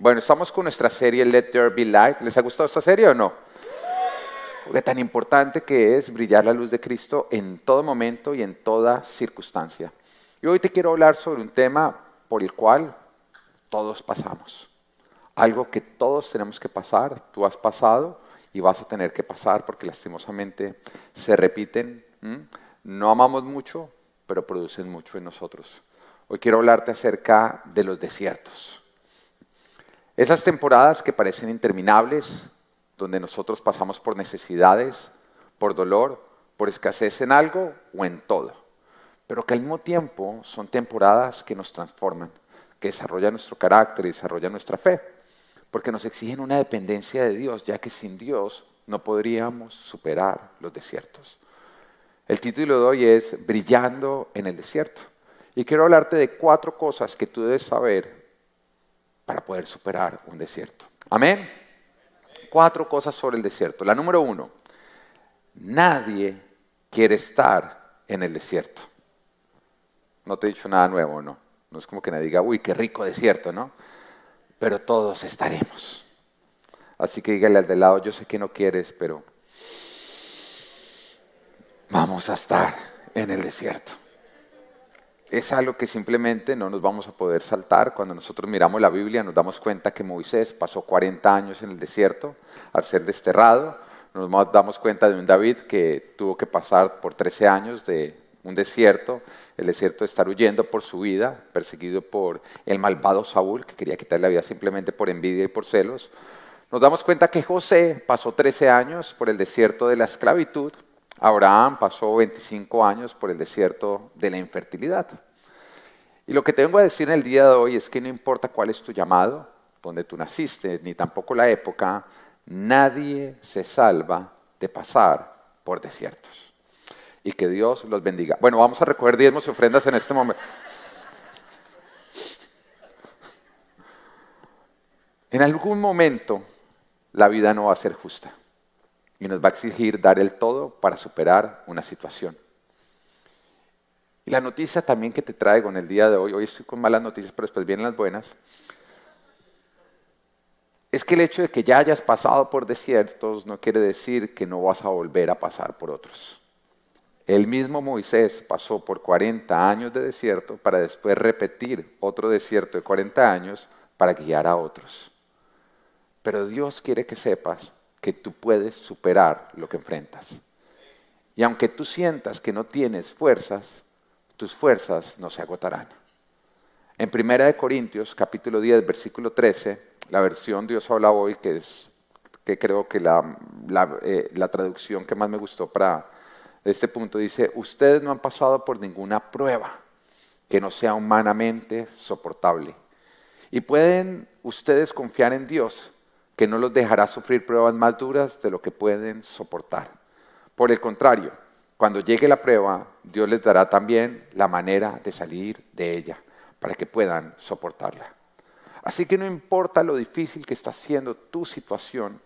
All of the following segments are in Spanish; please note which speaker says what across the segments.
Speaker 1: Bueno, estamos con nuestra serie Let There Be Light. ¿Les ha gustado esta serie o no? De tan importante que es brillar la luz de Cristo en todo momento y en toda circunstancia. Y hoy te quiero hablar sobre un tema por el cual todos pasamos. Algo que todos tenemos que pasar. Tú has pasado y vas a tener que pasar porque lastimosamente se repiten. No amamos mucho, pero producen mucho en nosotros. Hoy quiero hablarte acerca de los desiertos. Esas temporadas que parecen interminables, donde nosotros pasamos por necesidades, por dolor, por escasez en algo o en todo, pero que al mismo tiempo son temporadas que nos transforman, que desarrollan nuestro carácter y desarrollan nuestra fe, porque nos exigen una dependencia de Dios, ya que sin Dios no podríamos superar los desiertos. El título de hoy es Brillando en el desierto. Y quiero hablarte de cuatro cosas que tú debes saber para poder superar un desierto. Amén. Cuatro cosas sobre el desierto. La número uno, nadie quiere estar en el desierto. No te he dicho nada nuevo, ¿no? No es como que nadie diga, uy, qué rico desierto, ¿no? Pero todos estaremos. Así que dígale al de lado, yo sé que no quieres, pero vamos a estar en el desierto es algo que simplemente no nos vamos a poder saltar. Cuando nosotros miramos la Biblia nos damos cuenta que Moisés pasó 40 años en el desierto al ser desterrado. Nos damos cuenta de un David que tuvo que pasar por 13 años de un desierto, el desierto de estar huyendo por su vida, perseguido por el malvado Saúl, que quería quitarle la vida simplemente por envidia y por celos. Nos damos cuenta que José pasó 13 años por el desierto de la esclavitud, Abraham pasó 25 años por el desierto de la infertilidad. Y lo que te vengo a decir en el día de hoy es que no importa cuál es tu llamado, donde tú naciste, ni tampoco la época, nadie se salva de pasar por desiertos. Y que Dios los bendiga. Bueno, vamos a recoger diezmos y ofrendas en este momento. En algún momento la vida no va a ser justa y nos va a exigir dar el todo para superar una situación. Y la noticia también que te traigo en el día de hoy, hoy estoy con malas noticias, pero después vienen las buenas, es que el hecho de que ya hayas pasado por desiertos no quiere decir que no vas a volver a pasar por otros. El mismo Moisés pasó por 40 años de desierto para después repetir otro desierto de 40 años para guiar a otros. Pero Dios quiere que sepas que tú puedes superar lo que enfrentas. Y aunque tú sientas que no tienes fuerzas, tus fuerzas no se agotarán. En Primera de Corintios, capítulo 10, versículo 13, la versión Dios habla hoy, que es que creo que la, la, eh, la traducción que más me gustó para este punto, dice, ustedes no han pasado por ninguna prueba que no sea humanamente soportable. Y pueden ustedes confiar en Dios, que no los dejará sufrir pruebas más duras de lo que pueden soportar. Por el contrario, cuando llegue la prueba, Dios les dará también la manera de salir de ella, para que puedan soportarla. Así que no importa lo difícil que está siendo tu situación,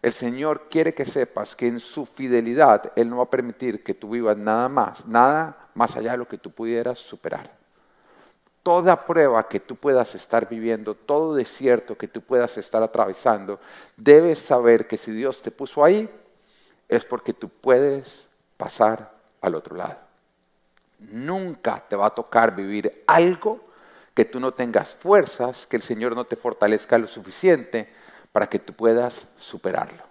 Speaker 1: el Señor quiere que sepas que en su fidelidad Él no va a permitir que tú vivas nada más, nada más allá de lo que tú pudieras superar toda prueba que tú puedas estar viviendo, todo desierto que tú puedas estar atravesando, debes saber que si Dios te puso ahí, es porque tú puedes pasar al otro lado. Nunca te va a tocar vivir algo que tú no tengas fuerzas, que el Señor no te fortalezca lo suficiente para que tú puedas superarlo.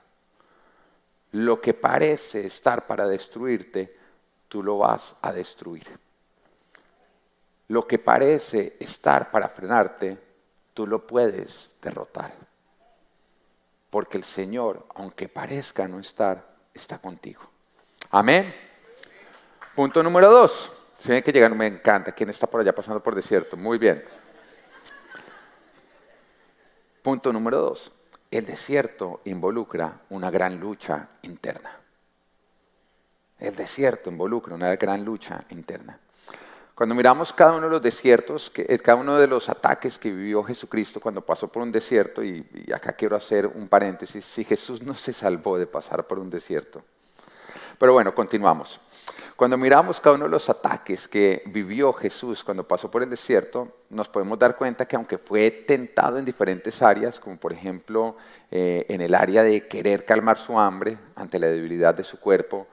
Speaker 1: Lo que parece estar para destruirte, tú lo vas a destruir. Lo que parece estar para frenarte, tú lo puedes derrotar. Porque el Señor, aunque parezca no estar, está contigo. Amén. Punto número dos. Si ven que llegan, me encanta. ¿Quién está por allá pasando por desierto? Muy bien. Punto número dos. El desierto involucra una gran lucha interna. El desierto involucra una gran lucha interna. Cuando miramos cada uno de los desiertos, eh, cada uno de los ataques que vivió Jesucristo cuando pasó por un desierto, y, acá quiero hacer un paréntesis, si Jesús no se salvó de pasar por un desierto. Pero bueno, continuamos. Cuando miramos cada uno de los ataques que vivió Jesús cuando pasó por el desierto, nos podemos dar cuenta que aunque fue tentado en diferentes áreas, como por ejemplo eh, en el área de querer calmar su hambre ante la debilidad de su cuerpo,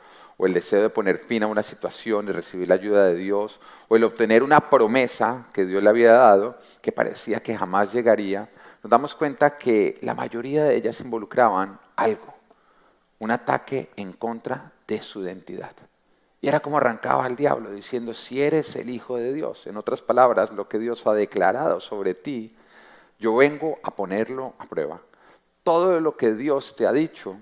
Speaker 1: el deseo de poner fin a una situación y recibir la ayuda de Dios, o el obtener una promesa que Dios le había dado, que parecía que jamás llegaría, nos damos cuenta que la mayoría de ellas involucraban algo, un ataque en contra de su identidad. Y era como arrancaba al diablo diciendo, si eres el Hijo de Dios, en otras palabras, lo que Dios ha declarado sobre ti, yo vengo a ponerlo a prueba. Todo lo que Dios te ha dicho,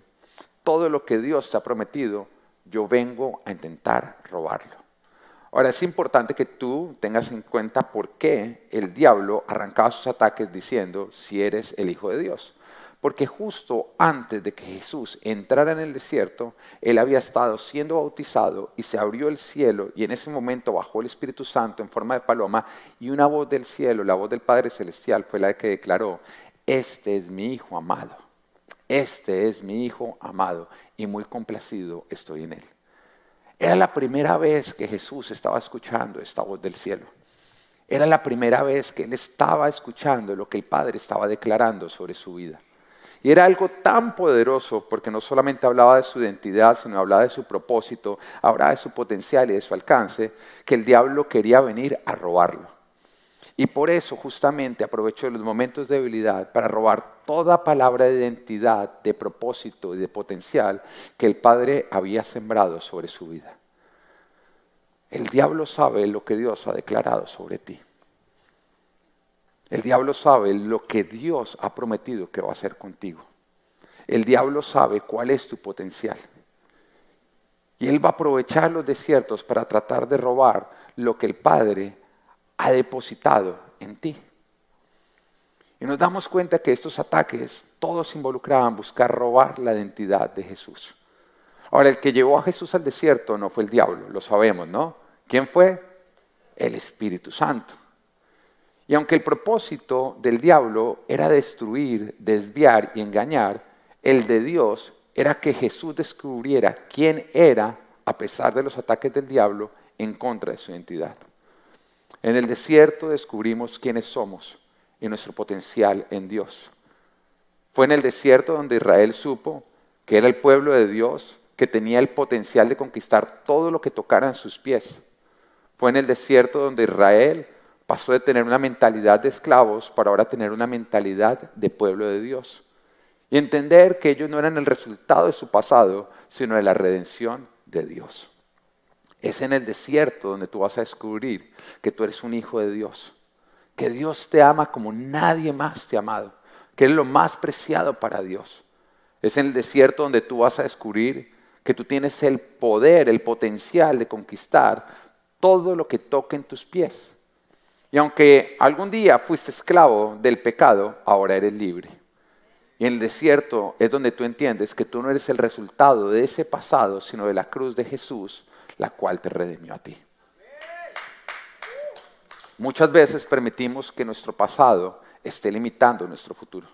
Speaker 1: todo lo que Dios te ha prometido, yo vengo a intentar robarlo. Ahora es importante que tú tengas en cuenta por qué el diablo arrancaba sus ataques diciendo, si eres el Hijo de Dios. Porque justo antes de que Jesús entrara en el desierto, él había estado siendo bautizado y se abrió el cielo y en ese momento bajó el Espíritu Santo en forma de paloma y una voz del cielo, la voz del Padre Celestial, fue la que declaró, este es mi Hijo amado, este es mi Hijo amado y muy complacido estoy en él. Era la primera vez que Jesús estaba escuchando esta voz del cielo. Era la primera vez que él estaba escuchando lo que el Padre estaba declarando sobre su vida. Y era algo tan poderoso porque no solamente hablaba de su identidad, sino hablaba de su propósito, hablaba de su potencial y de su alcance, que el diablo quería venir a robarlo. Y por eso justamente aprovechó los momentos de debilidad para robar toda palabra de identidad, de propósito y de potencial que el Padre había sembrado sobre su vida. El diablo sabe lo que Dios ha declarado sobre ti. El diablo sabe lo que Dios ha prometido que va a hacer contigo. El diablo sabe cuál es tu potencial. Y él va a aprovechar los desiertos para tratar de robar lo que el Padre ha depositado en ti. Y nos damos cuenta que estos ataques todos involucraban buscar robar la identidad de Jesús. Ahora, el que llevó a Jesús al desierto no fue el diablo, lo sabemos, ¿no? ¿Quién fue? El Espíritu Santo. Y aunque el propósito del diablo era destruir, desviar y engañar, el de Dios era que Jesús descubriera quién era a pesar de los ataques del diablo en contra de su identidad. En el desierto descubrimos quiénes somos y nuestro potencial en Dios. Fue en el desierto donde Israel supo que era el pueblo de Dios, que tenía el potencial de conquistar todo lo que tocara en sus pies. Fue en el desierto donde Israel Pasó de tener una mentalidad de esclavos para ahora tener una mentalidad de pueblo de Dios. Y entender que ellos no eran el resultado de su pasado, sino de la redención de Dios. Es en el desierto donde tú vas a descubrir que tú eres un hijo de Dios, que Dios te ama como nadie más te ha amado, que es lo más preciado para Dios. Es en el desierto donde tú vas a descubrir que tú tienes el poder, el potencial de conquistar todo lo que toque en tus pies. Y aunque algún día fuiste esclavo del pecado, ahora eres libre. Y en el desierto es donde tú entiendes que tú no eres el resultado de ese pasado, sino de la cruz de Jesús, la cual te redimió a ti. Muchas veces permitimos que nuestro pasado esté limitando nuestro futuro.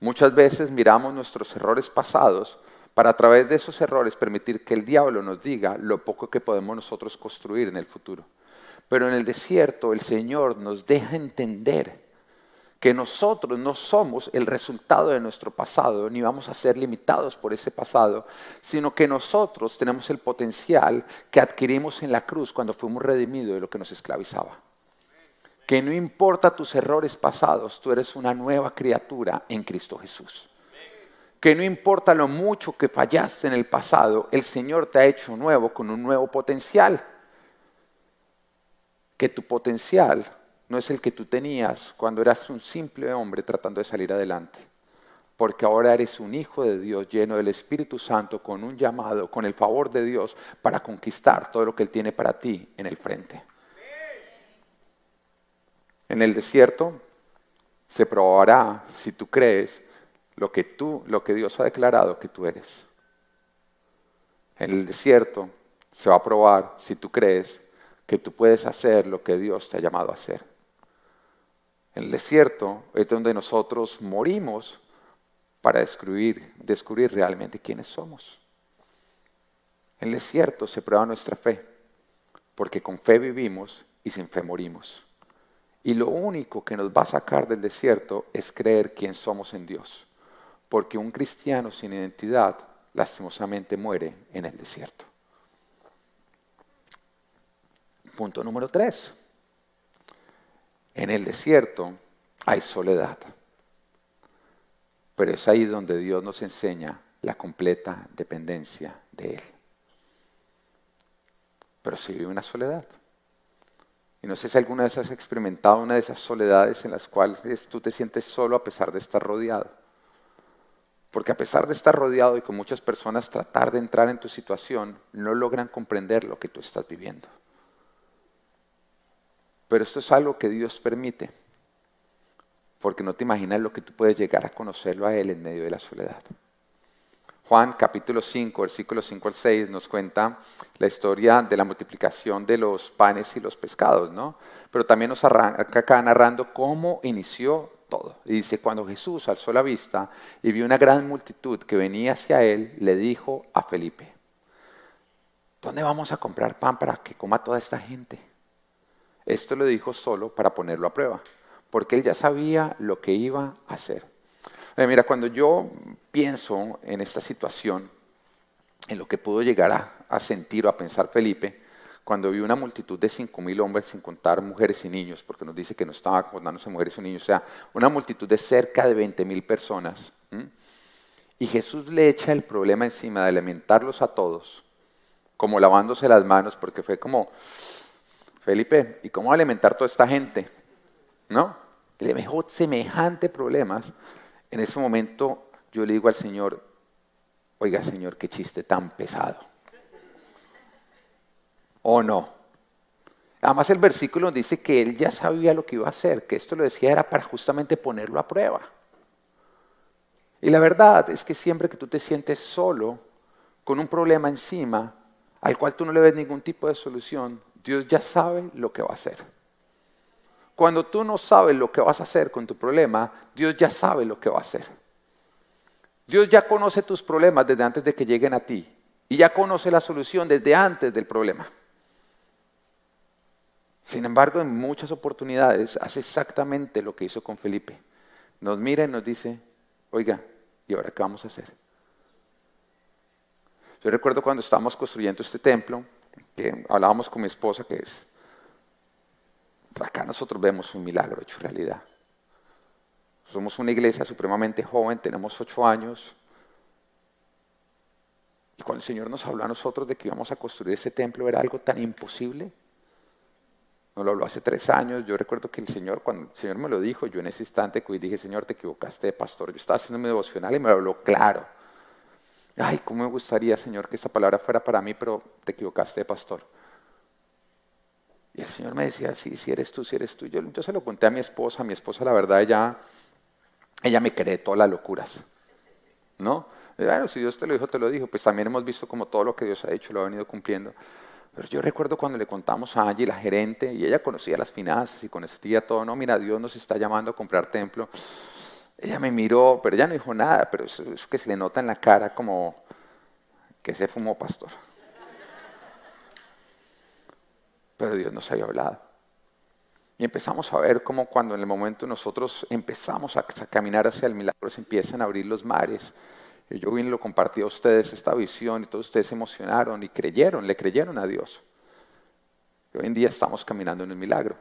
Speaker 1: Muchas veces miramos nuestros errores pasados para a través de esos errores permitir que el diablo nos diga lo poco que podemos nosotros construir en el futuro. Pero en el desierto el Señor nos deja entender que nosotros no somos el resultado de nuestro pasado, ni vamos a ser limitados por ese pasado, sino que nosotros tenemos el potencial que adquirimos en la cruz cuando fuimos redimidos de lo que nos esclavizaba. Que no importa tus errores pasados, tú eres una nueva criatura en Cristo Jesús. Que no importa lo mucho que fallaste en el pasado, el Señor te ha hecho nuevo con un nuevo potencial que tu potencial no es el que tú tenías cuando eras un simple hombre tratando de salir adelante. Porque ahora eres un hijo de Dios lleno del Espíritu Santo con un llamado, con el favor de Dios para conquistar todo lo que Él tiene para ti en el frente. En el desierto se probará si tú crees lo que tú, lo que Dios ha declarado que tú eres. En el desierto se va a probar si tú crees que tú puedes hacer lo que Dios te ha llamado a hacer. El desierto es donde nosotros morimos para descubrir, descubrir realmente quiénes somos. En el desierto se prueba nuestra fe, porque con fe vivimos y sin fe morimos. Y lo único que nos va a sacar del desierto es creer quién somos en Dios, porque un cristiano sin identidad lastimosamente muere en el desierto. Punto número tres. En el desierto hay soledad, pero es ahí donde Dios nos enseña la completa dependencia de Él pero se vive una soledad. Y no sé si alguna vez has experimentado una de esas soledades en las cuales tú te sientes solo a pesar de estar rodeado. Porque a pesar de estar rodeado y con muchas personas tratar de entrar en tu situación, no logran comprender lo que tú estás viviendo. Pero esto es algo que Dios permite, porque no te imaginas lo que tú puedes llegar a conocerlo a Él en medio de la soledad. Juan capítulo 5, versículos 5 al 6 nos cuenta la historia de la multiplicación de los panes y los pescados, ¿no? Pero también nos arranca acá narrando cómo inició todo. Y dice, cuando Jesús alzó la vista y vio una gran multitud que venía hacia él, le dijo a Felipe, ¿dónde vamos a comprar pan para que coma toda esta gente? Esto lo dijo solo para ponerlo a prueba, porque él ya sabía lo que iba a hacer. Eh, mira, cuando yo pienso en esta situación, en lo que pudo llegar a, sentir o a pensar Felipe, cuando vi una multitud de cinco mil hombres, sin contar mujeres y niños, porque nos dice que no estaba contándose mujeres y niños, o sea, una multitud de cerca de 20 mil personas. Y Jesús le echa el problema encima de alimentarlos a todos, como lavándose las manos, porque fue como, Felipe, ¿y cómo alimentar toda esta gente? ¿No? Le dejó semejante problemas en ese momento yo le digo al Señor, oiga Señor, qué chiste tan pesado. ¿O no? Además el versículo dice que él ya sabía lo que iba a hacer, que esto lo decía era para justamente ponerlo a prueba. Y la verdad es que siempre que tú te sientes solo, con un problema encima, al cual tú no le ves ningún tipo de solución, Dios ya sabe lo que va a hacer. Cuando tú no sabes lo que vas a hacer con tu problema, Dios ya sabe lo que va a hacer. Dios ya conoce tus problemas desde antes de que lleguen a ti y ya conoce la solución desde antes del problema. Sin embargo, en muchas oportunidades hace exactamente lo que hizo con Felipe. Nos mira y nos dice, oiga, ¿y ahora qué vamos a hacer? Yo recuerdo cuando estábamos construyendo este templo, que hablábamos con mi esposa, que es Acá nosotros vemos un milagro hecho realidad. Somos una iglesia supremamente joven, tenemos ocho años. Y cuando el Señor nos habló a nosotros de que íbamos a construir ese templo, era algo tan imposible. Nos lo habló hace tres años. Yo recuerdo que el Señor, cuando el Señor me lo dijo, yo en ese instante dije, Señor, te equivocaste de pastor. Yo estaba haciendo mi devocional y me lo habló claro. Ay, cómo me gustaría, Señor, que esta palabra fuera para mí, pero te equivocaste pastor. Y el Señor me decía, sí, si eres tú, si eres tú. Yo, yo se lo conté a mi esposa, mi esposa la verdad, ella, ella me cree todas las locuras. ¿No? Bueno, si Dios te lo dijo, te lo dijo. Pues también hemos visto como todo lo que Dios ha dicho lo ha venido cumpliendo. Pero yo recuerdo cuando le contamos a Angie, la gerente, y ella conocía las finanzas y conocía todo, no, mira, Dios nos está llamando a comprar templo. Ella me miró, pero ella no dijo nada, pero eso, que se le nota en la cara como que se fumó pastor pero Dios nos había hablado. Y empezamos a ver cómo cuando en el momento nosotros empezamos a, caminar hacia el milagro se empiezan a abrir los mares. Y yo bien lo compartí a ustedes esta visión y todos ustedes se emocionaron y creyeron, le creyeron a Dios. Y hoy en día estamos caminando en un milagro.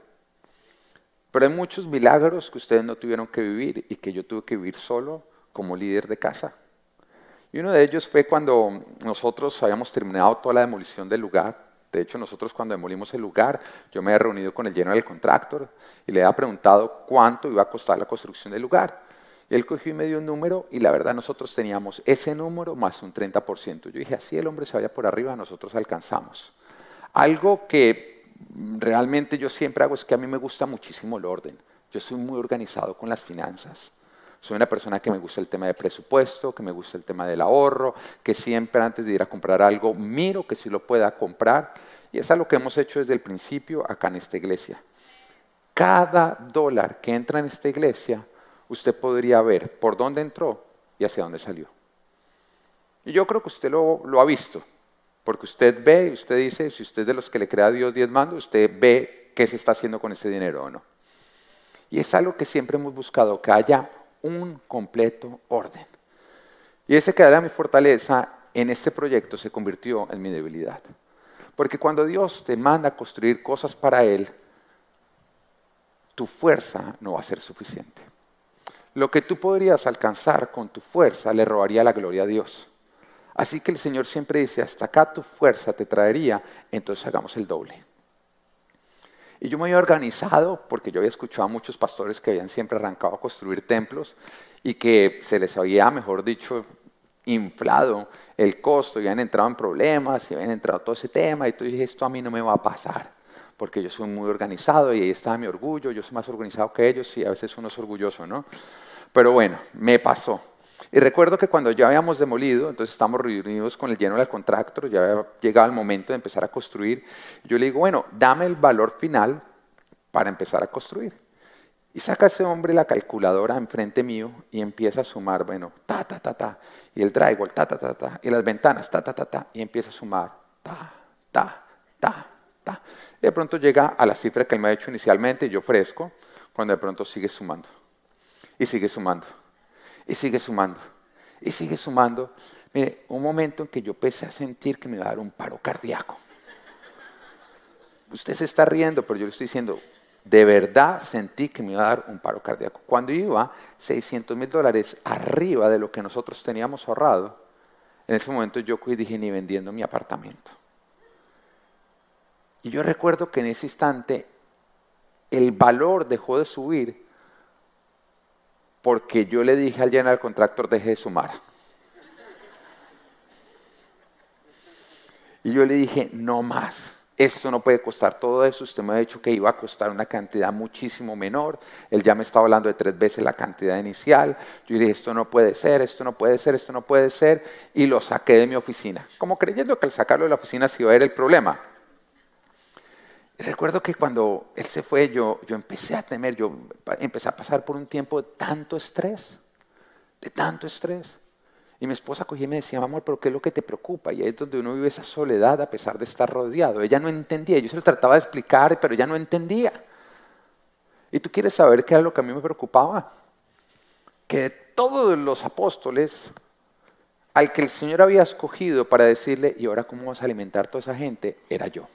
Speaker 1: Pero hay muchos milagros que ustedes no tuvieron que vivir y que yo tuve que vivir solo como líder de casa. Y uno de ellos fue cuando nosotros habíamos terminado toda la demolición del lugar de hecho, nosotros cuando demolimos el lugar, yo me he reunido con el general contractor y le había preguntado cuánto iba a costar la construcción del lugar. Y él cogió y me dio un número y la verdad nosotros teníamos ese número más un 30%. Yo dije, así el hombre se vaya por arriba, nosotros alcanzamos. Algo que realmente yo siempre hago es que a mí me gusta muchísimo el orden. Yo soy muy organizado con las finanzas. Soy una persona que me gusta el tema de presupuesto, que me gusta el tema del ahorro, que siempre antes de ir a comprar algo miro que si lo pueda comprar. Y es algo que hemos hecho desde el principio acá en esta iglesia. Cada dólar que entra en esta iglesia, usted podría ver por dónde entró y hacia dónde salió. Y yo creo que usted lo, lo ha visto. Porque usted ve, usted dice, si usted es de los que le crea a Dios diezmando, usted ve qué se está haciendo con ese dinero o no. Y es algo que siempre hemos buscado, que haya un completo orden. Y ese que era mi fortaleza en este proyecto se convirtió en mi debilidad. Porque cuando Dios te manda construir cosas para Él, tu fuerza no va a ser suficiente. Lo que tú podrías alcanzar con tu fuerza le robaría la gloria a Dios. Así que el Señor siempre dice, hasta acá tu fuerza te traería, entonces hagamos el doble. Y yo me había organizado, porque yo había escuchado a muchos pastores que habían siempre arrancado a construir templos y que se les había, mejor dicho, inflado el costo, y habían entrado en problemas, y habían entrado todo ese tema, y tú dije, esto a mí no me va a pasar, porque yo soy muy organizado y ahí está mi orgullo, yo soy más organizado que ellos y a veces uno es orgulloso, ¿no? Pero bueno, me pasó. Y recuerdo que cuando ya habíamos demolido, entonces estamos reunidos con el lleno del contractor, ya había llegado el momento de empezar a construir, yo le digo, bueno, dame el valor final para empezar a construir. Y saca ese hombre la calculadora enfrente mío y empieza a sumar, bueno, ta, ta, ta, ta, y el drywall, ta, ta, ta, ta, y las ventanas, ta, ta, ta, ta, y empieza a sumar, ta, ta, ta, ta. Y de pronto llega a la cifra que él me ha hecho inicialmente y yo ofrezco, cuando de pronto sigue sumando, y sigue sumando, y sigue sumando, y sigue sumando. Mire, un momento en que yo empecé a sentir que me iba a dar un paro cardíaco. Usted se está riendo, pero yo le estoy diciendo, de verdad sentí que me iba a dar un paro cardíaco. Cuando iba 600 mil dólares arriba de lo que nosotros teníamos ahorrado, en ese momento yo dije, ni vendiendo mi apartamento. Y yo recuerdo que en ese instante el valor dejó de subir porque yo le dije al general contractor, deje de sumar. Y yo le dije, no más esto no puede costar todo eso, usted me ha dicho que iba a costar una cantidad muchísimo menor, él ya me estaba hablando de tres veces la cantidad inicial, yo dije, esto no puede ser, esto no puede ser, esto no puede ser, y lo saqué de mi oficina, como creyendo que al sacarlo de la oficina sí iba a ver el problema. Recuerdo que cuando él se fue, yo, yo empecé a temer, yo empecé a pasar por un tiempo de tanto estrés, de tanto estrés. Y mi esposa cogía y me decía, amor, pero ¿qué es lo que te preocupa? Y ahí es donde uno vive esa soledad a pesar de estar rodeado. Ella no entendía, yo se lo trataba de explicar, pero ella no entendía. Y tú quieres saber qué era lo que a mí me preocupaba. Que de todos los apóstoles, al que el Señor había escogido para decirle, ¿y ahora cómo vas a alimentar toda esa gente? Era yo.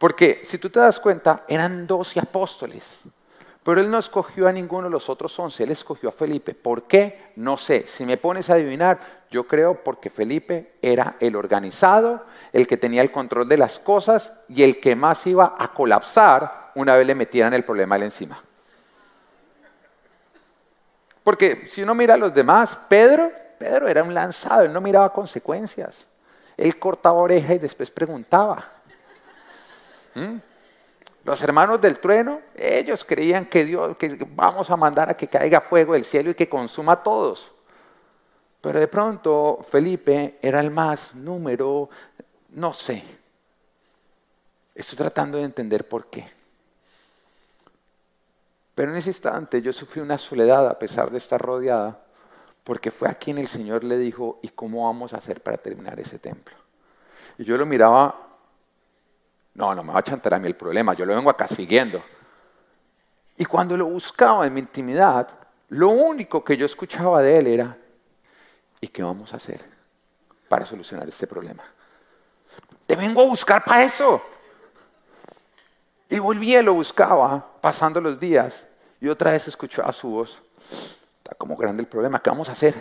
Speaker 1: Porque si tú te das cuenta, eran doce apóstoles. Pero él no escogió a ninguno de los otros once, él escogió a Felipe. ¿Por qué? No sé. Si me pones a adivinar, yo creo porque Felipe era el organizado, el que tenía el control de las cosas y el que más iba a colapsar una vez le metieran el problema él encima. Porque si uno mira a los demás, Pedro, Pedro era un lanzado, él no miraba consecuencias. Él cortaba oreja y después preguntaba. ¿Mm? Los hermanos del trueno, ellos creían que Dios, que vamos a mandar a que caiga fuego del cielo y que consuma a todos. Pero de pronto Felipe era el más número, no sé. Estoy tratando de entender por qué. Pero en ese instante yo sufrí una soledad a pesar de estar rodeada, porque fue a quien el Señor le dijo, ¿y cómo vamos a hacer para terminar ese templo? Y yo lo miraba no, no me va a chantar a mí el problema, yo lo vengo acá siguiendo. Y cuando lo buscaba en mi intimidad, lo único que yo escuchaba de él era, ¿y qué vamos a hacer para solucionar este problema? Te vengo a buscar para eso. Y volví y lo buscaba, pasando los días, y otra vez escuchaba su voz. Está como grande el problema, ¿qué vamos a hacer?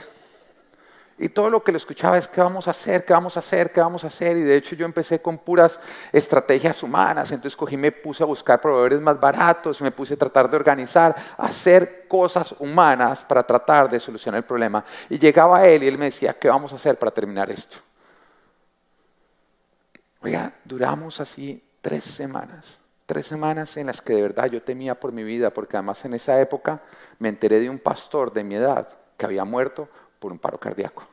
Speaker 1: Y todo lo que le escuchaba es, ¿qué vamos a hacer? ¿Qué vamos a hacer? ¿Qué vamos a hacer? Y de hecho yo empecé con puras estrategias humanas. Entonces cogí, me puse a buscar proveedores más baratos, me puse a tratar de organizar, hacer cosas humanas para tratar de solucionar el problema. Y llegaba él y él me decía, ¿qué vamos a hacer para terminar esto? Oiga, duramos así tres semanas. Tres semanas en las que de verdad yo temía por mi vida, porque además en esa época me enteré de un pastor de mi edad que había muerto por un paro cardíaco.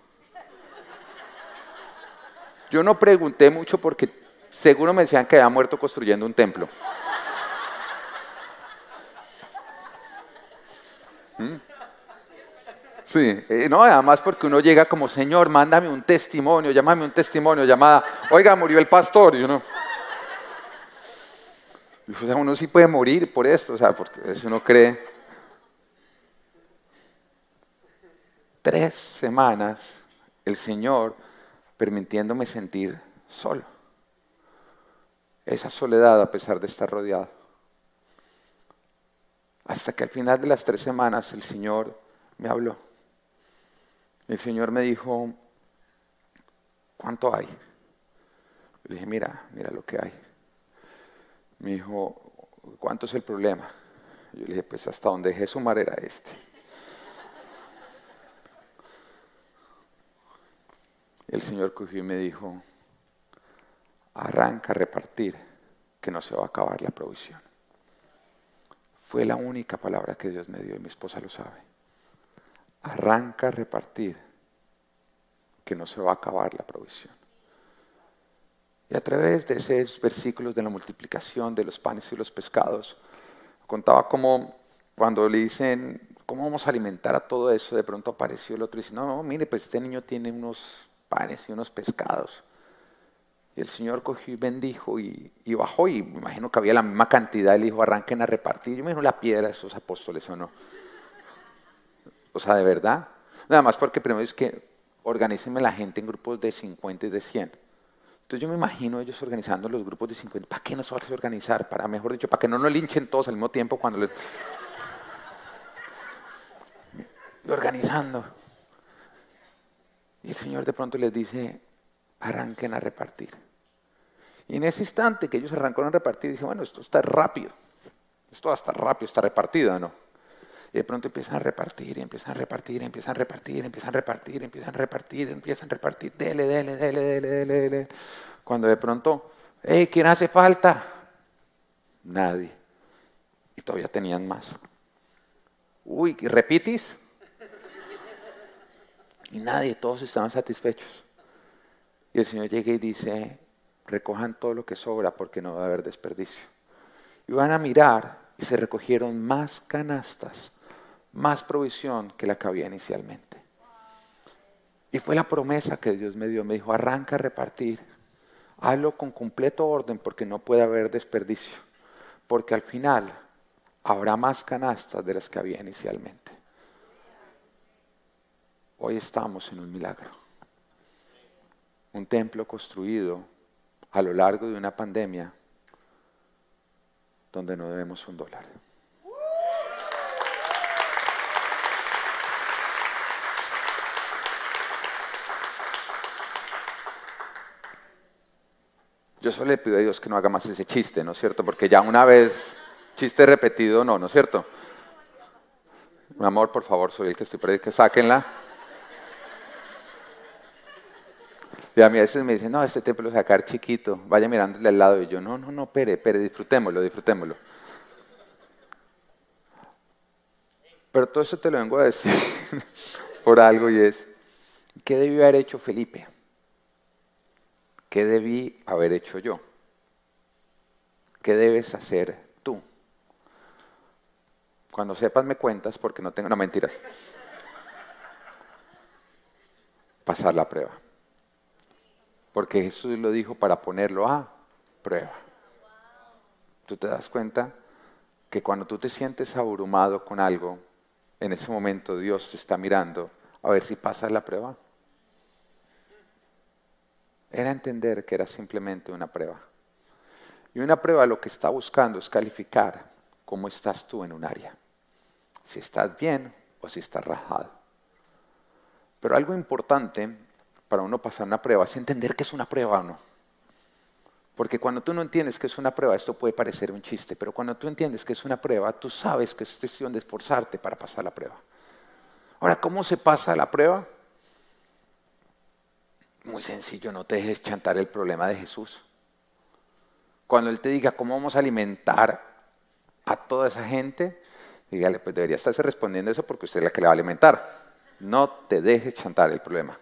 Speaker 1: Yo no pregunté mucho porque seguro me decían que había muerto construyendo un templo. ¿Mm? Sí, eh, no, además porque uno llega como, Señor, mándame un testimonio, llámame un testimonio, llamada, oiga, murió el pastor, y uno... uno sí puede morir por esto, o sea, porque eso uno cree. Tres semanas el Señor permitiéndome sentir solo. Esa soledad a pesar de estar rodeado. Hasta que al final de las tres semanas el Señor me habló. El Señor me dijo, ¿cuánto hay? Le dije, mira, mira lo que hay. Me dijo, ¿cuánto es el problema? Yo le dije, pues hasta donde dejé sumar era este. El Señor cogió y me dijo, arranca a repartir, que no se va a acabar la provisión. Fue la única palabra que Dios me dio y mi esposa lo sabe arranca a repartir, que no se va a acabar la provisión. Y a través de esos versículos de la multiplicación de los panes y los pescados, contaba cómo cuando le dicen, ¿cómo vamos a alimentar a todo eso? De pronto apareció el otro y dice, no, no, mire, pues este niño tiene unos panes y unos pescados. Y el Señor cogió y bendijo y, bajó y me imagino que había la misma cantidad le dijo, arranquen a repartir. Yo me imagino la piedra de esos apóstoles o no. O sea, de verdad. Nada más porque primero es que organícenme la gente en grupos de 50 y de 100. Entonces yo me imagino ellos organizando los grupos de 50. ¿Para qué nosotros organizar? Para, mejor dicho, para que no nos linchen todos al mismo tiempo cuando les... Y organizando. Y el Señor de pronto les dice, arranquen a repartir. Y en ese instante que ellos arrancaron a repartir, dice, bueno, esto está rápido. Esto está rápido, está repartido, ¿no? Y de pronto empiezan a repartir, y empiezan a repartir, empiezan a repartir, empiezan a repartir, empiezan a repartir, empiezan a repartir, dele, dele, dele, dele, dele, dele. Cuando de pronto, hey, ¿quién hace falta? Nadie. Y todavía tenían más. Uy, ¿repitis? Y nadie, todos estaban satisfechos. Y el Señor llega y dice, recojan todo lo que sobra porque no va a haber desperdicio. Y van a mirar y se recogieron más canastas más provisión que la que había inicialmente. Y fue la promesa que Dios me dio. Me dijo, arranca a repartir. Hazlo con completo orden porque no puede haber desperdicio. Porque al final habrá más canastas de las que había inicialmente. Hoy estamos en un milagro. Un templo construido a lo largo de una pandemia donde no debemos un dólar. Yo solo le pido a Dios que no haga más ese chiste, ¿no es cierto? Porque ya una vez, chiste repetido, no, ¿no es cierto? Mi amor, por favor, soy el que estoy que sáquenla. Y a mí a veces me dicen, no, este templo sacar chiquito, vaya mirándole al lado. Y yo, no, no, no, pere, pere, disfrutémoslo, disfrutémoslo. Pero todo eso te lo vengo a decir por algo y es, ¿qué debió haber hecho Felipe? ¿Qué debí haber hecho yo? ¿Qué debes hacer tú? Cuando sepas me cuentas porque no tengo, no mentiras. Pasar la prueba. Porque Jesús lo dijo para ponerlo a prueba. Tú te das cuenta que cuando tú te sientes abrumado con algo, en ese momento Dios te está mirando a ver si pasas la prueba era entender que era simplemente una prueba. Y una prueba lo que está buscando es calificar cómo estás tú en un área. Si estás bien o si estás rajado. Pero algo importante para uno pasar una prueba es entender que es una prueba o no. Porque cuando tú no entiendes que es una prueba, esto puede parecer un chiste, pero cuando tú entiendes que es una prueba, tú sabes que es cuestión de esforzarte para pasar la prueba. Ahora, ¿cómo se pasa la prueba? Muy sencillo, no te dejes chantar el problema de Jesús. Cuando Él te diga cómo vamos a alimentar a toda esa gente, dígale, pues debería estarse respondiendo eso porque usted es la que le va a alimentar. No te dejes chantar el problema.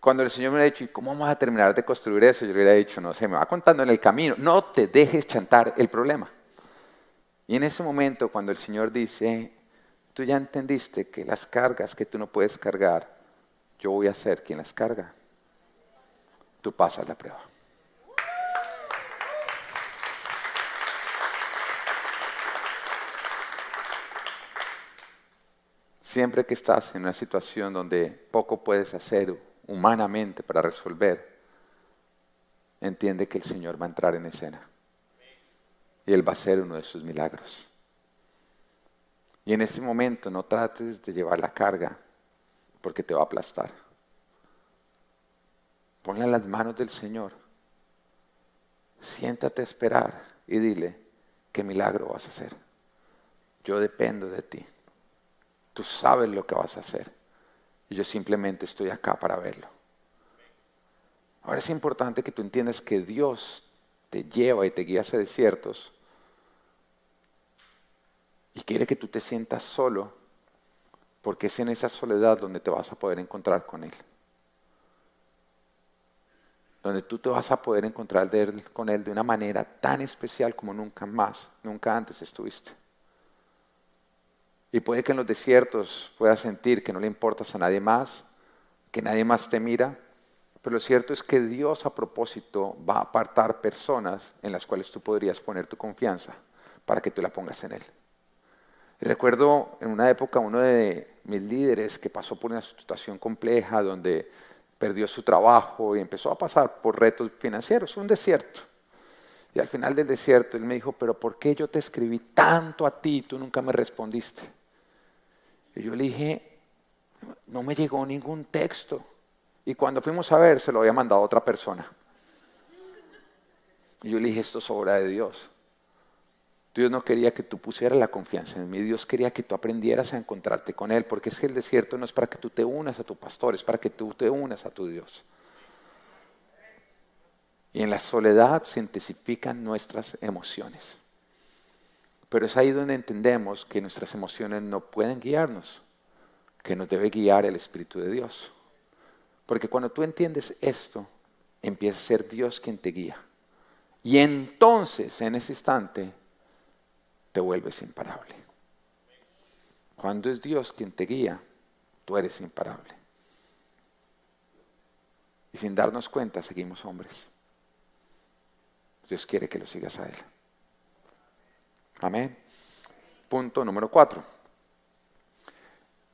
Speaker 1: Cuando el Señor me ha dicho, ¿y cómo vamos a terminar de construir eso? Yo le hubiera dicho, no sé, me va contando en el camino. No te dejes chantar el problema. Y en ese momento, cuando el Señor dice, tú ya entendiste que las cargas que tú no puedes cargar, yo voy a ser quien las carga, tú pasas la prueba. Siempre que estás en una situación donde poco puedes hacer humanamente para resolver, entiende que el Señor va a entrar en escena. Y Él va a hacer uno de sus milagros. Y en ese momento no trates de llevar la carga porque te va a aplastar. Ponla en las manos del Señor. Siéntate a esperar y dile, ¿qué milagro vas a hacer? Yo dependo de ti. Tú sabes lo que vas a hacer. Y yo simplemente estoy acá para verlo. Ahora es importante que tú entiendas que Dios te lleva y te guía hacia desiertos y quiere que tú te sientas solo porque es en esa soledad donde te vas a poder encontrar con Él. Donde tú te vas a poder encontrar con Él de una manera tan especial como nunca más, nunca antes estuviste. Y puede que en los desiertos puedas sentir que no le importas a nadie más, que nadie más te mira, pero lo cierto es que Dios a propósito va a apartar personas en las cuales tú podrías poner tu confianza para que tú la pongas en Él. Recuerdo en una época uno de mis líderes que pasó por una situación compleja donde perdió su trabajo y empezó a pasar por retos financieros, un desierto. Y al final del desierto él me dijo, pero ¿por qué yo te escribí tanto a ti y tú nunca me respondiste? Y yo le dije, no me llegó ningún texto. Y cuando fuimos a ver, se lo había mandado otra persona. Y yo le dije, esto es obra de Dios. Dios no quería que tú pusieras la confianza en mí, Dios quería que tú aprendieras a encontrarte con Él, porque es que el desierto no es para que tú te unas a tu pastor, es para que tú te unas a tu Dios. Y en la soledad se intensifican nuestras emociones. Pero es ahí donde entendemos que nuestras emociones no pueden guiarnos, que nos debe guiar el Espíritu de Dios. Porque cuando tú entiendes esto, empieza a ser Dios quien te guía. Y entonces, en ese instante, te vuelves imparable. Cuando es Dios quien te guía, tú eres imparable. Y sin darnos cuenta, seguimos hombres. Dios quiere que lo sigas a Él. Amén. Punto número cuatro.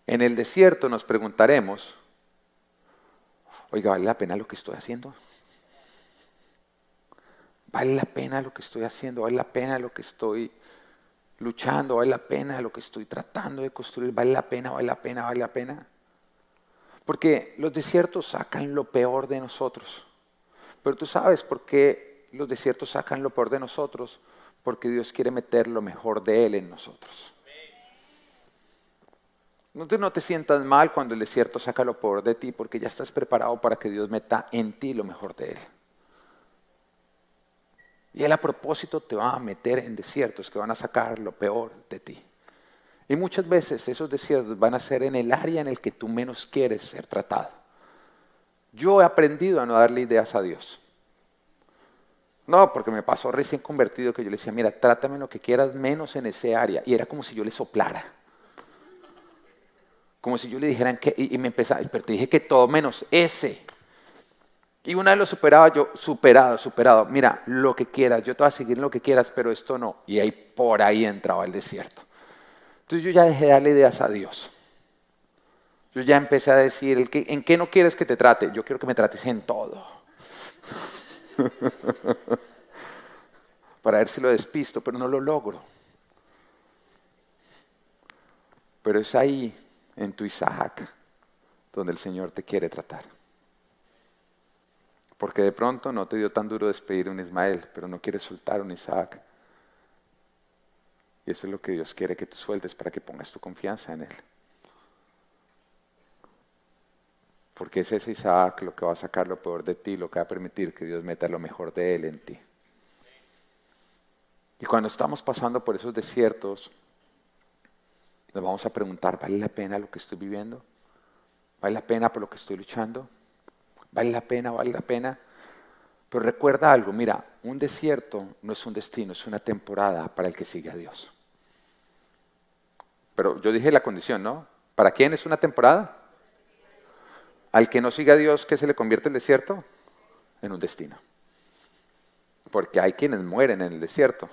Speaker 1: En el desierto nos preguntaremos, oiga, ¿vale la pena lo que estoy haciendo? ¿Vale la pena lo que estoy haciendo? ¿Vale la pena lo que estoy luchando? ¿Vale la pena lo que estoy tratando de construir? ¿Vale la pena? ¿Vale la pena? ¿Vale la pena? Porque los desiertos sacan lo peor de nosotros. Pero tú sabes por qué los desiertos sacan lo peor de nosotros porque Dios quiere meter lo mejor de Él en nosotros. No te, no te sientas mal cuando el desierto saca lo peor de ti, porque ya estás preparado para que Dios meta en ti lo mejor de Él. Y Él a propósito te va a meter en desiertos que van a sacar lo peor de ti. Y muchas veces esos desiertos van a ser en el área en el que tú menos quieres ser tratado. Yo he aprendido a no darle ideas a Dios. No, porque me pasó recién convertido que yo le decía, mira, trátame lo que quieras menos en ese área. Y era como si yo le soplara. Como si yo le dijera que, y, me empezaba, pero te dije que todo menos ese. Y una vez lo superaba yo, superado, superado. Mira, lo que quieras, yo te voy a seguir lo que quieras, pero esto no. Y ahí por ahí entraba el desierto. Entonces yo ya dejé de darle ideas a Dios. Yo ya empecé a decir, ¿en qué no quieres que te trate? Yo quiero que me trates en todo. para ver si lo despisto, pero no lo logro. Pero es ahí, en tu Isaac, donde el Señor te quiere tratar. Porque de pronto no te dio tan duro despedir a un Ismael, pero no quieres soltar a un Isaac. Y eso es lo que Dios quiere que tú sueltes para que pongas tu confianza en Él. Porque es ese Isaac lo que va a sacar lo peor de ti, lo que va a permitir que Dios meta lo mejor de Él en ti. Y cuando estamos pasando por esos desiertos, nos vamos a preguntar, ¿vale la pena lo que estoy viviendo? ¿Vale la pena por lo que estoy luchando? ¿Vale la pena? ¿Vale la pena? Pero recuerda algo, mira, un desierto no es un destino, es una temporada para el que sigue a Dios. Pero yo dije la condición, ¿no? ¿Para quién es una temporada? Al que no siga a Dios, ¿qué se le convierte el desierto? En un destino. Porque hay quienes mueren en el desierto.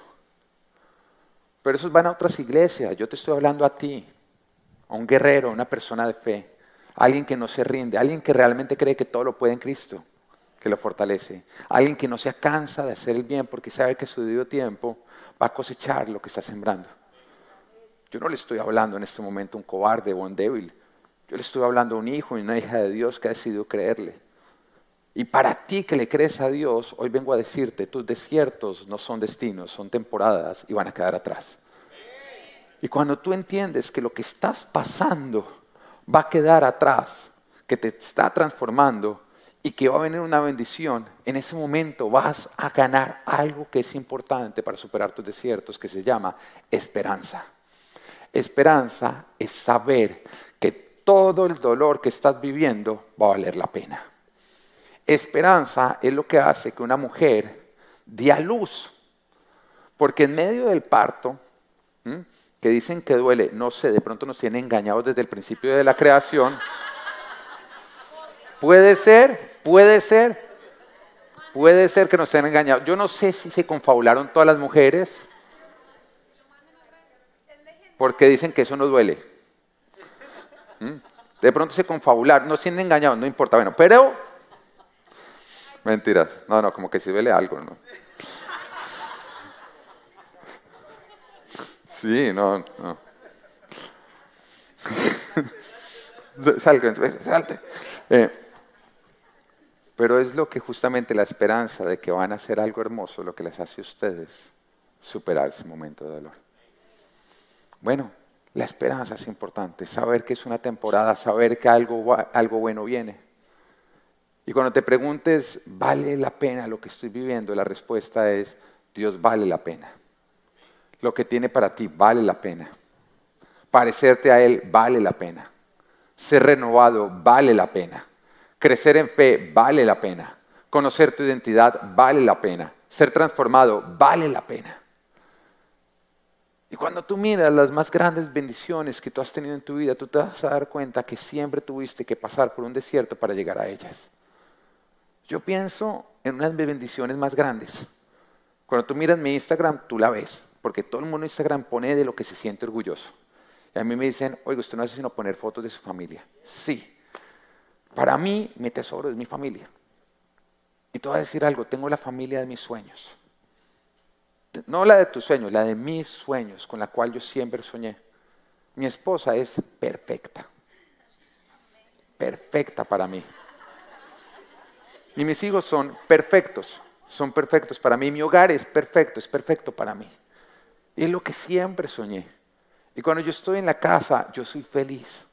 Speaker 1: Pero esos van a otras iglesias. Yo te estoy hablando a ti, a un guerrero, a una persona de fe, alguien que no se rinde, alguien que realmente cree que todo lo puede en Cristo, que lo fortalece, alguien que no se cansa de hacer el bien porque sabe que su debido tiempo va a cosechar lo que está sembrando. Yo no le estoy hablando en este momento a un cobarde o un débil. Yo le estoy hablando a un hijo y una hija de Dios que ha decidido creerle. Y para ti que le crees a Dios, hoy vengo a decirte, tus desiertos no son destinos, son temporadas y van a quedar atrás. Y cuando tú entiendes que lo que estás pasando va a quedar atrás, que te está transformando y que va a venir una bendición, en ese momento vas a ganar algo que es importante para superar tus desiertos, que se llama esperanza. Esperanza es saber que todo el dolor que estás viviendo va a valer la pena. Esperanza es lo que hace que una mujer dé a luz. Porque en medio del parto, que dicen que duele, no sé, de pronto nos tienen engañados desde el principio de la creación. Puede ser, puede ser, puede ser que nos estén engañados. Yo no sé si se confabularon todas las mujeres, porque dicen que eso no duele. De pronto se confabularon, no sienten engañados, no importa. Bueno, pero... Mentiras. No, no, como que si duele algo, ¿no? Sí, no, no. salte. Eh, pero es lo que justamente la esperanza de que van a hacer algo hermoso, lo que les hace a ustedes superar ese momento de dolor. Bueno, la esperanza es importante, saber que es una temporada, saber que algo, bueno viene. Y cuando te preguntes, ¿vale la pena lo que estoy viviendo? La respuesta es, Dios vale la pena. Lo que tiene para ti vale la pena. Parecerte a Él vale la pena. Ser renovado vale la pena. Crecer en fe vale la pena. Conocer tu identidad vale la pena. Ser transformado vale la pena. Y cuando tú miras las más grandes bendiciones que tú has tenido en tu vida, tú te vas a dar cuenta que siempre tuviste que pasar por un desierto para llegar a ellas. Yo pienso en unas bendiciones más grandes. Cuando tú miras mi Instagram, tú la ves, porque todo el mundo en Instagram pone de lo que se siente orgulloso. Y a mí me dicen, oiga, usted no hace sino poner fotos de su familia. Sí. Para mí, mi tesoro es mi familia. Y te voy a decir algo, tengo la familia de mis sueños no la de tus sueños, la de mis sueños, con la cual yo siempre soñé. Mi esposa es perfecta, perfecta para mí. Y mis hijos son perfectos, son perfectos para mí. Mi hogar es perfecto, es perfecto para mí. Y es lo que siempre soñé. Y cuando yo estoy en la casa, yo soy feliz.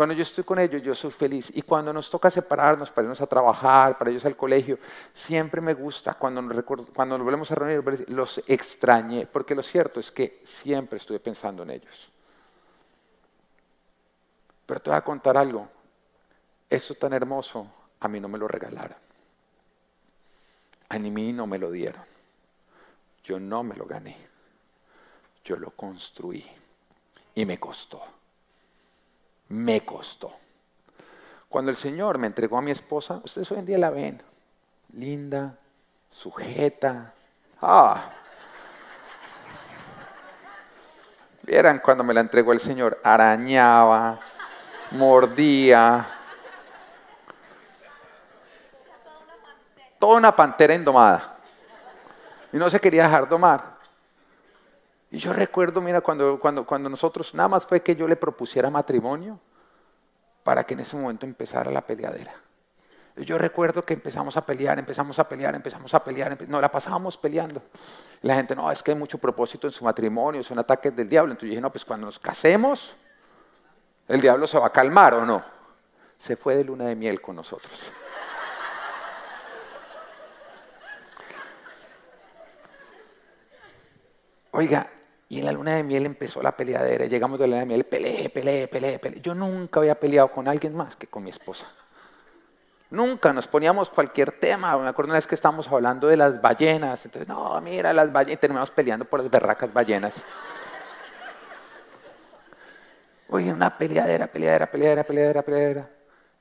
Speaker 1: Cuando yo estoy con ellos, yo soy feliz. Y cuando nos toca separarnos para irnos a trabajar, para irnos al colegio, siempre me gusta, cuando nos, cuando nos volvemos a reunir, los extrañé. Porque lo cierto es que siempre estuve pensando en ellos. Pero te voy a contar algo. Eso tan hermoso, a mí no me lo regalaron. A mí no me lo dieron. Yo no me lo gané. Yo lo construí. Y me costó me costó. Cuando el Señor me entregó a mi esposa, ustedes hoy en día la ven, linda, sujeta. Ah. Vieran cuando me la entregó el Señor, arañaba, mordía. Toda una pantera indomada. Y no se quería dejar domar. Y yo recuerdo, mira, cuando, cuando, cuando nosotros, nada más fue que yo le propusiera matrimonio para que en ese momento empezara la peleadera. Yo recuerdo que empezamos a pelear, empezamos a pelear, empezamos a pelear, no, la pasábamos peleando. La gente, no, es que hay mucho propósito en su matrimonio, son ataques del diablo. Entonces yo dije, no, pues cuando nos casemos, el diablo se va a calmar o no. Se fue de luna de miel con nosotros. Oiga, y en la luna de miel empezó la peleadera. Llegamos de la luna de miel, peleé, peleé, peleé, peleé. Yo nunca había peleado con alguien más que con mi esposa. Nunca nos poníamos cualquier tema. Me acuerdo una vez que estábamos hablando de las ballenas. Entonces, no, mira, las ballenas. Y terminamos peleando por las berracas ballenas. Oye, una peleadera, peleadera, peleadera, peleadera, peleadera.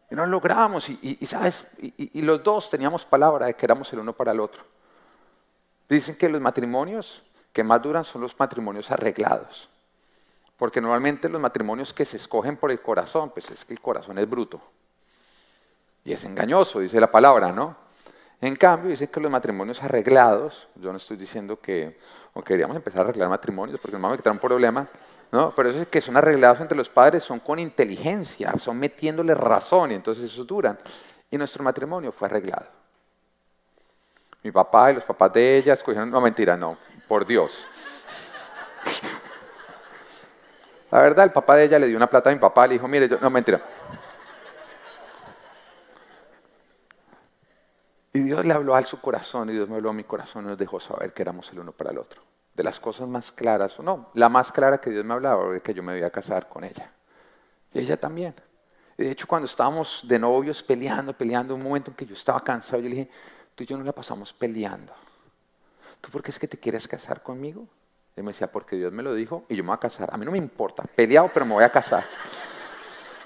Speaker 1: Y no lo logramos. Y, ¿sabes? Y, los dos teníamos palabra de que éramos el uno para el otro. Dicen que los matrimonios que más duran son los matrimonios arreglados. Porque normalmente los matrimonios que se escogen por el corazón, pues es que el corazón es bruto. Y es engañoso, dice la palabra, ¿no? En cambio, dicen que los matrimonios arreglados, yo no estoy diciendo que, queríamos empezar a arreglar matrimonios, porque no me un problema, ¿no? Pero eso es que son arreglados entre los padres, son con inteligencia, son metiéndole razón, y entonces eso duran. Y nuestro matrimonio fue arreglado. Mi papá y los papás de ella escogieron, no mentira, no, por Dios. La verdad, el papá de ella le dio una plata a mi papá, le dijo, mire, yo, no mentira. Y Dios le habló a su corazón y Dios me habló a mi corazón y nos dejó saber que éramos el uno para el otro. De las cosas más claras, o no, la más clara que Dios me hablaba era que yo me iba a casar con ella. Y ella también. Y de hecho, cuando estábamos de novios peleando, peleando, un momento en que yo estaba cansado, yo le dije, tú y yo no la pasamos peleando. ¿Tú por qué es que te quieres casar conmigo? Y me decía, porque Dios me lo dijo y yo me voy a casar. A mí no me importa, peleado, pero me voy a casar.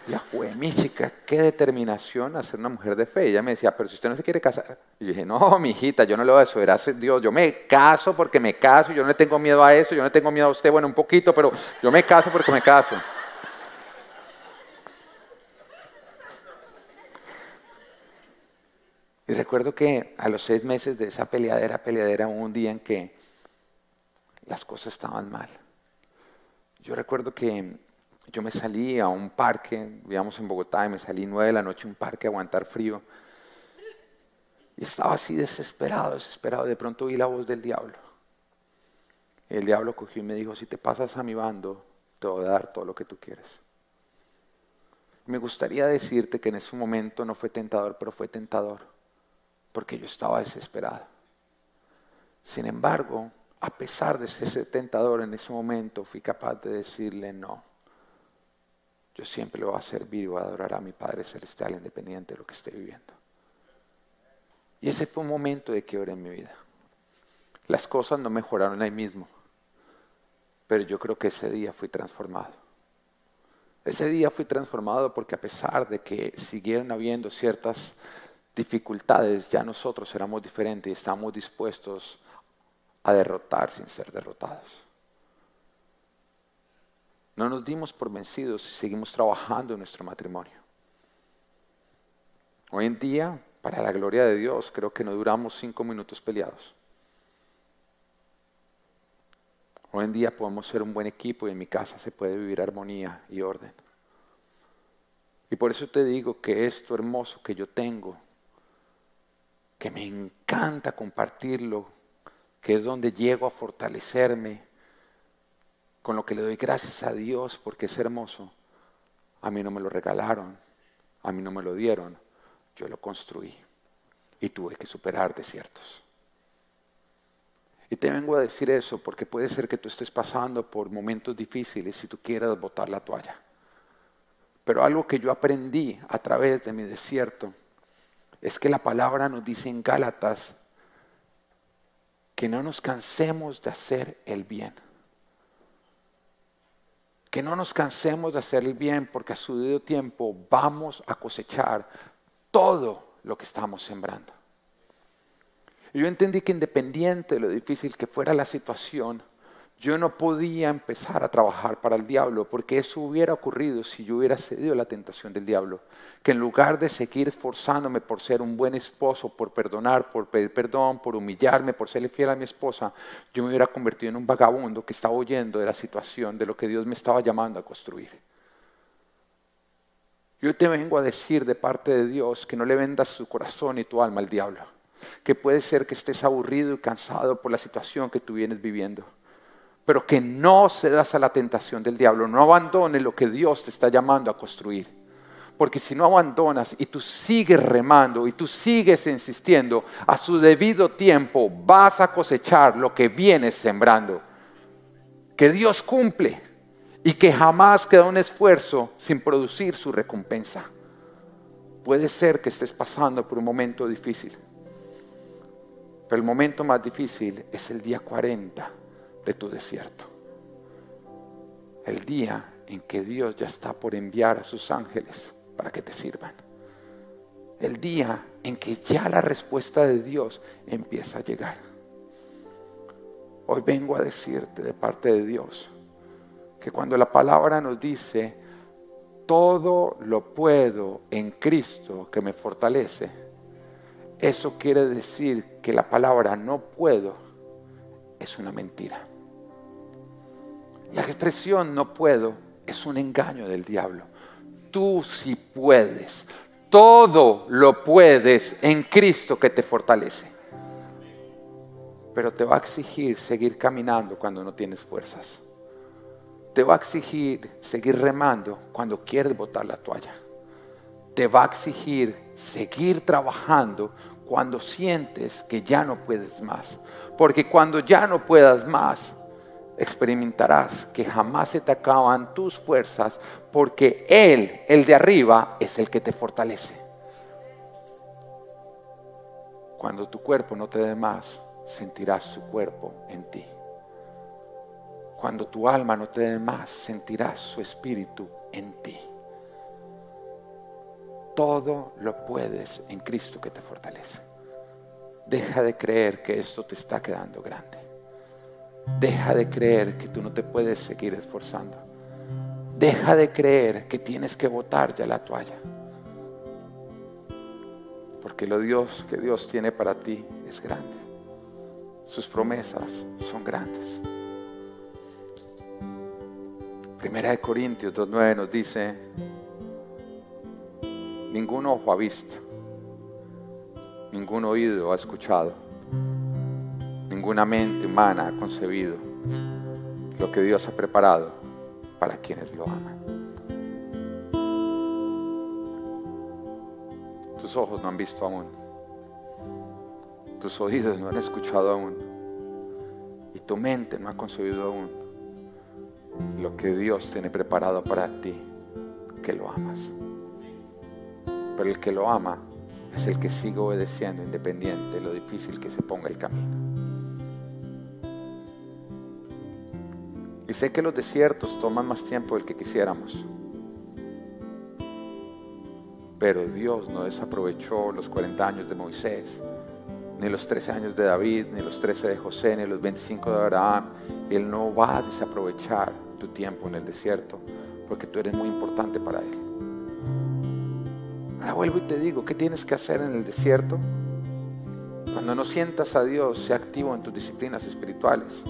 Speaker 1: Ya, güey, mi chica, qué determinación a ser una mujer de fe. ella me decía, pero si usted no se quiere casar. Y yo dije, no, mi hijita, yo no le voy a eso, era Dios. Yo me caso porque me caso, yo no le tengo miedo a eso, yo no le tengo miedo a usted, bueno, un poquito, pero yo me caso porque me caso. Y recuerdo que a los seis meses de esa peleadera, peleadera, hubo un día en que las cosas estaban mal. Yo recuerdo que yo me salí a un parque, vivíamos en Bogotá, y me salí nueve de la noche a un parque a aguantar frío. Y estaba así desesperado, desesperado. De pronto oí la voz del diablo. El diablo cogió y me dijo, si te pasas a mi bando, te voy a dar todo lo que tú quieres. Me gustaría decirte que en ese momento no fue tentador, pero fue tentador, porque yo estaba desesperado. Sin embargo, a pesar de ser tentador en ese momento, fui capaz de decirle no yo siempre lo voy a servir y voy a adorar a mi Padre Celestial independiente de lo que esté viviendo. Y ese fue un momento de quiebre en mi vida. Las cosas no mejoraron ahí mismo, pero yo creo que ese día fui transformado. Ese día fui transformado porque a pesar de que siguieron habiendo ciertas dificultades, ya nosotros éramos diferentes y estamos dispuestos a derrotar sin ser derrotados. No nos dimos por vencidos y seguimos trabajando en nuestro matrimonio. Hoy en día, para la gloria de Dios, creo que no duramos cinco minutos peleados. Hoy en día podemos ser un buen equipo y en mi casa se puede vivir armonía y orden. Y por eso te digo que esto hermoso que yo tengo, que me encanta compartirlo, que es donde llego a fortalecerme, con lo que le doy gracias a Dios porque es hermoso. A mí no me lo regalaron, a mí no me lo dieron, yo lo construí y tuve que superar desiertos. Y te vengo a decir eso porque puede ser que tú estés pasando por momentos difíciles y tú quieras botar la toalla. Pero algo que yo aprendí a través de mi desierto es que la palabra nos dice en Gálatas que no nos cansemos de hacer el bien que no nos cansemos de hacer el bien porque a su debido tiempo vamos a cosechar todo lo que estamos sembrando. Yo entendí que independiente de lo difícil que fuera la situación, yo no podía empezar a trabajar para el diablo, porque eso hubiera ocurrido si yo hubiera cedido a la tentación del diablo. Que en lugar de seguir esforzándome por ser un buen esposo, por perdonar, por pedir perdón, por humillarme, por serle fiel a mi esposa, yo me hubiera convertido en un vagabundo que estaba huyendo de la situación, de lo que Dios me estaba llamando a construir. Yo te vengo a decir de parte de Dios que no le vendas tu corazón y tu alma al diablo. Que puede ser que estés aburrido y cansado por la situación que tú vienes viviendo pero que no cedas a la tentación del diablo, no abandones lo que Dios te está llamando a construir. Porque si no abandonas y tú sigues remando y tú sigues insistiendo, a su debido tiempo vas a cosechar lo que vienes sembrando. Que Dios cumple y que jamás queda un esfuerzo sin producir su recompensa. Puede ser que estés pasando por un momento difícil, pero el momento más difícil es el día 40 de tu desierto. El día en que Dios ya está por enviar a sus ángeles para que te sirvan. El día en que ya la respuesta de Dios empieza a llegar. Hoy vengo a decirte de parte de Dios que cuando la palabra nos dice, todo lo puedo en Cristo que me fortalece, eso quiere decir que la palabra no puedo es una mentira. La expresión no puedo es un engaño del diablo. Tú sí puedes. Todo lo puedes en Cristo que te fortalece. Pero te va a exigir seguir caminando cuando no tienes fuerzas. Te va a exigir seguir remando cuando quieres botar la toalla. Te va a exigir seguir trabajando cuando sientes que ya no puedes más. Porque cuando ya no puedas más, experimentarás que jamás se te acaban tus fuerzas porque Él, el de arriba, es el que te fortalece. Cuando tu cuerpo no te dé más, sentirás su cuerpo en ti. Cuando tu alma no te dé más, sentirás su espíritu en ti. Todo lo puedes en Cristo que te fortalece. Deja de creer que esto te está quedando grande. Deja de creer que tú no te puedes seguir esforzando. Deja de creer que tienes que botar ya la toalla. Porque lo Dios que Dios tiene para ti es grande. Sus promesas son grandes. Primera de Corintios 2.9 nos dice, ningún ojo ha visto, ningún oído ha escuchado Ninguna mente humana ha concebido lo que Dios ha preparado para quienes lo aman. Tus ojos no han visto aún. Tus oídos no han escuchado aún. Y tu mente no ha concebido aún lo que Dios tiene preparado para ti, que lo amas. Pero el que lo ama es el que sigue obedeciendo independiente de lo difícil que se ponga el camino. Y sé que los desiertos toman más tiempo del que quisiéramos. Pero Dios no desaprovechó los 40 años de Moisés, ni los 13 años de David, ni los 13 de José, ni los 25 de Abraham. Él no va a desaprovechar tu tiempo en el desierto, porque tú eres muy importante para Él. Ahora vuelvo y te digo, ¿qué tienes que hacer en el desierto? Cuando no sientas a Dios, sea activo en tus disciplinas espirituales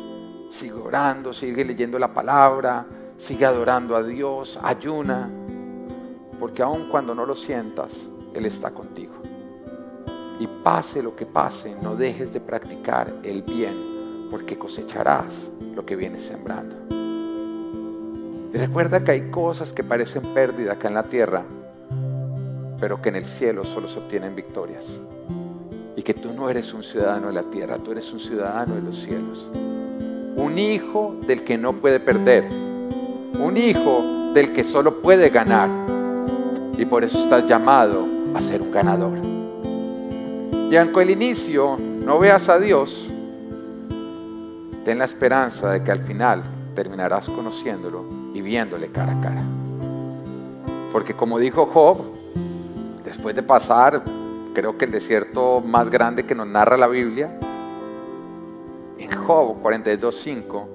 Speaker 1: sigue orando, sigue leyendo la palabra, sigue adorando a Dios, ayuna, porque aun cuando no lo sientas, Él está contigo. Y pase lo que pase, no dejes de practicar el bien, porque cosecharás lo que vienes sembrando. Y recuerda que hay cosas que parecen pérdida acá en la tierra, pero que en el cielo solo se obtienen victorias. Y que tú no eres un ciudadano de la tierra, tú eres un ciudadano de los cielos un hijo del que no puede perder, un hijo del que solo puede ganar. Y por eso estás llamado a ser un ganador. Y aunque al inicio no veas a Dios, ten la esperanza de que al final terminarás conociéndolo y viéndole cara a cara. Porque como dijo Job, después de pasar, creo que el desierto más grande que nos narra la Biblia, en Job 42.5,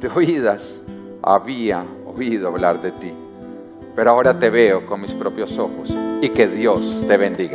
Speaker 1: de oídas había oído hablar de ti, pero ahora te veo con mis propios ojos y que Dios te bendiga.